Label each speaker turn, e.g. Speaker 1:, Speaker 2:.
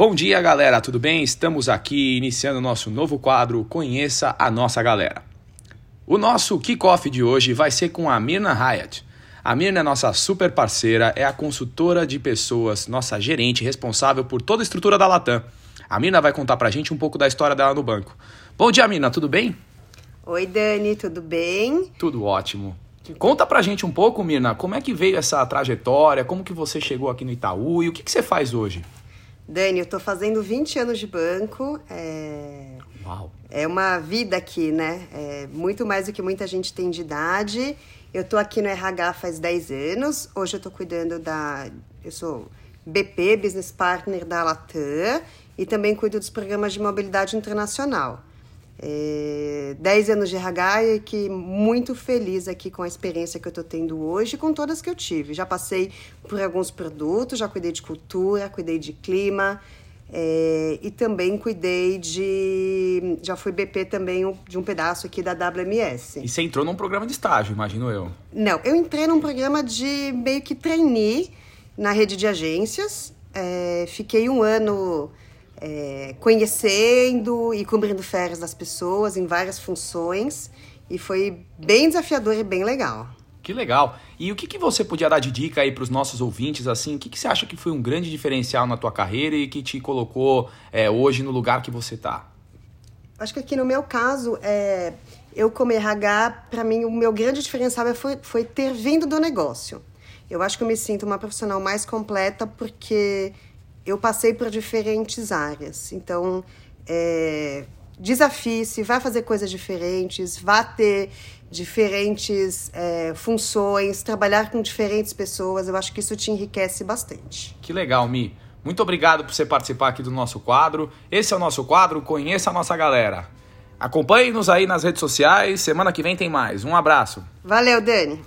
Speaker 1: Bom dia, galera, tudo bem? Estamos aqui iniciando nosso novo quadro Conheça a Nossa Galera. O nosso kickoff de hoje vai ser com a Mirna Hyatt. A Mirna é nossa super parceira, é a consultora de pessoas, nossa gerente responsável por toda a estrutura da Latam. A Mirna vai contar pra gente um pouco da história dela no banco. Bom dia, Mirna, tudo bem?
Speaker 2: Oi, Dani, tudo bem?
Speaker 1: Tudo ótimo. Conta pra gente um pouco, Mirna, como é que veio essa trajetória, como que você chegou aqui no Itaú e o que, que você faz hoje?
Speaker 2: Dani, eu tô fazendo 20 anos de banco. É...
Speaker 1: Uau!
Speaker 2: É uma vida aqui, né? É muito mais do que muita gente tem de idade. Eu tô aqui no RH faz 10 anos. Hoje eu tô cuidando da. Eu sou BP, Business Partner da Latam, e também cuido dos programas de mobilidade internacional. É, 10 anos de RH e que muito feliz aqui com a experiência que eu estou tendo hoje e com todas que eu tive. Já passei por alguns produtos, já cuidei de cultura, cuidei de clima é, e também cuidei de. Já fui BP também de um pedaço aqui da WMS.
Speaker 1: E você entrou num programa de estágio, imagino eu.
Speaker 2: Não, eu entrei num programa de meio que trainee na rede de agências. É, fiquei um ano é, conhecendo e cobrindo férias das pessoas em várias funções e foi bem desafiador e bem legal.
Speaker 1: Que legal. E o que, que você podia dar de dica aí para os nossos ouvintes, assim? O que, que você acha que foi um grande diferencial na tua carreira e que te colocou é, hoje no lugar que você está?
Speaker 2: Acho que aqui no meu caso, é, eu como RH, para mim o meu grande diferencial foi, foi ter vindo do negócio. Eu acho que eu me sinto uma profissional mais completa porque eu passei por diferentes áreas. Então, é, desafie-se, vá fazer coisas diferentes, vá ter diferentes é, funções, trabalhar com diferentes pessoas. Eu acho que isso te enriquece bastante.
Speaker 1: Que legal, Mi. Muito obrigado por você participar aqui do nosso quadro. Esse é o nosso quadro Conheça a Nossa Galera. Acompanhe-nos aí nas redes sociais. Semana que vem tem mais. Um abraço.
Speaker 2: Valeu, Dani.